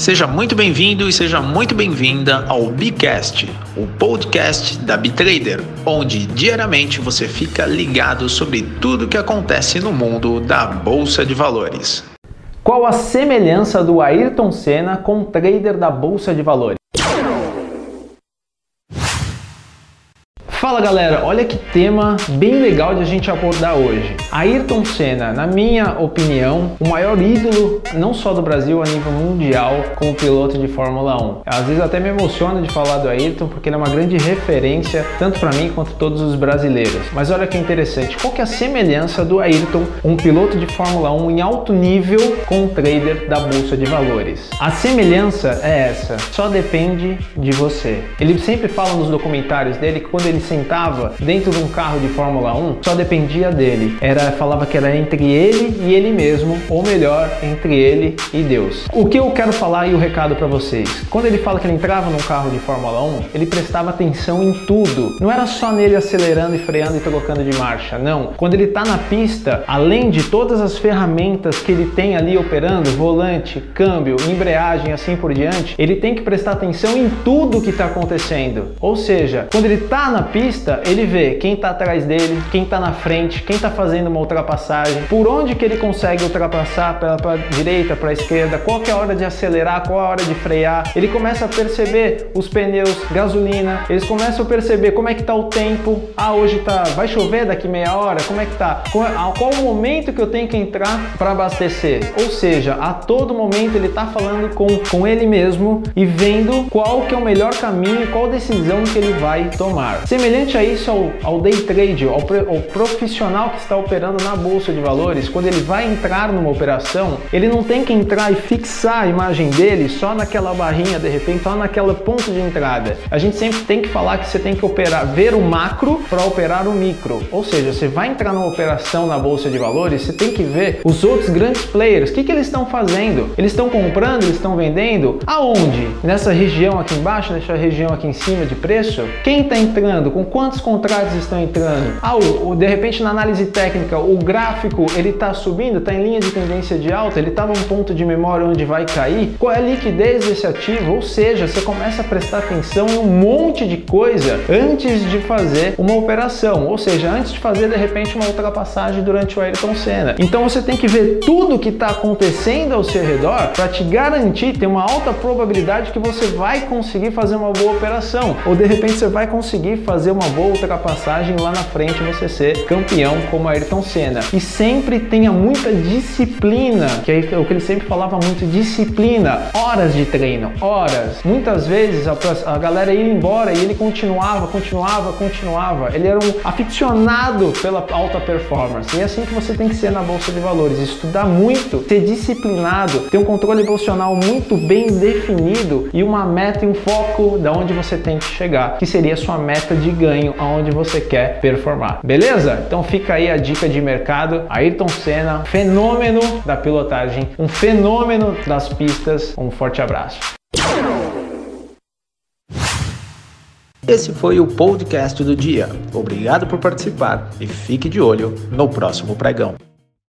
Seja muito bem-vindo e seja muito bem-vinda ao Bicast, o podcast da Bitrader, onde diariamente você fica ligado sobre tudo que acontece no mundo da bolsa de valores. Qual a semelhança do Ayrton Senna com o trader da bolsa de valores? Fala galera, olha que tema bem legal de a gente abordar hoje. Ayrton Senna, na minha opinião, o maior ídolo não só do Brasil, a nível mundial, como piloto de Fórmula 1. Às vezes até me emociona de falar do Ayrton porque ele é uma grande referência tanto para mim quanto todos os brasileiros. Mas olha que interessante, qual que é a semelhança do Ayrton, um piloto de Fórmula 1 em alto nível, com um trader da bolsa de valores? A semelhança é essa, só depende de você. Ele sempre fala nos documentários dele que quando ele sentava dentro de um carro de Fórmula 1, só dependia dele. Era falava que era entre ele e ele mesmo, ou melhor, entre ele e Deus. O que eu quero falar e o recado para vocês? Quando ele fala que ele entrava num carro de Fórmula 1, ele prestava atenção em tudo. Não era só nele acelerando e freando e trocando de marcha, não. Quando ele tá na pista, além de todas as ferramentas que ele tem ali operando, volante, câmbio, embreagem, assim por diante, ele tem que prestar atenção em tudo que está acontecendo. Ou seja, quando ele tá na pista pista, ele vê quem está atrás dele, quem está na frente, quem está fazendo uma ultrapassagem, por onde que ele consegue ultrapassar, para a direita, para a esquerda, qual é a hora de acelerar, qual a hora de frear. Ele começa a perceber os pneus, gasolina, eles começam a perceber como é que está o tempo. Ah, hoje tá, vai chover daqui meia hora, como é que tá? Qual, qual o momento que eu tenho que entrar para abastecer? Ou seja, a todo momento ele está falando com, com ele mesmo e vendo qual que é o melhor caminho, qual decisão que ele vai tomar. Semelhante Semelhante a isso ao, ao day trade, ao, ao, profissional que está operando na bolsa de valores, quando ele vai entrar numa operação, ele não tem que entrar e fixar a imagem dele só naquela barrinha de repente, só naquela ponto de entrada. A gente sempre tem que falar que você tem que operar, ver o macro para operar o micro. Ou seja, você vai entrar numa operação na bolsa de valores, você tem que ver os outros grandes players, o que, que eles estão fazendo? Eles estão comprando, eles estão vendendo? Aonde? Nessa região aqui embaixo, nessa região aqui em cima de preço? Quem está entrando? Com quantos contratos estão entrando. Ah, o, de repente na análise técnica, o gráfico ele está subindo, está em linha de tendência de alta, ele está num ponto de memória onde vai cair. Qual é a liquidez desse ativo? Ou seja, você começa a prestar atenção em um monte de coisa antes de fazer uma operação, ou seja, antes de fazer de repente uma ultrapassagem durante o Ayrton Senna. Então você tem que ver tudo que está acontecendo ao seu redor para te garantir ter uma alta probabilidade que você vai conseguir fazer uma boa operação, ou de repente você vai conseguir fazer fazer uma boa ultrapassagem lá na frente você ser campeão como Ayrton Senna. E sempre tenha muita disciplina, que é o que ele sempre falava muito, disciplina, horas de treino, horas. Muitas vezes a, a galera ia embora e ele continuava, continuava, continuava. Ele era um aficionado pela alta performance. E é assim que você tem que ser na bolsa de valores, estudar muito, ser disciplinado, ter um controle emocional muito bem definido e uma meta e um foco da onde você tem que chegar, que seria a sua meta de ganho aonde você quer performar. Beleza? Então fica aí a dica de mercado. Ayrton Senna, fenômeno da pilotagem, um fenômeno das pistas. Um forte abraço. Esse foi o podcast do dia. Obrigado por participar e fique de olho no próximo pregão.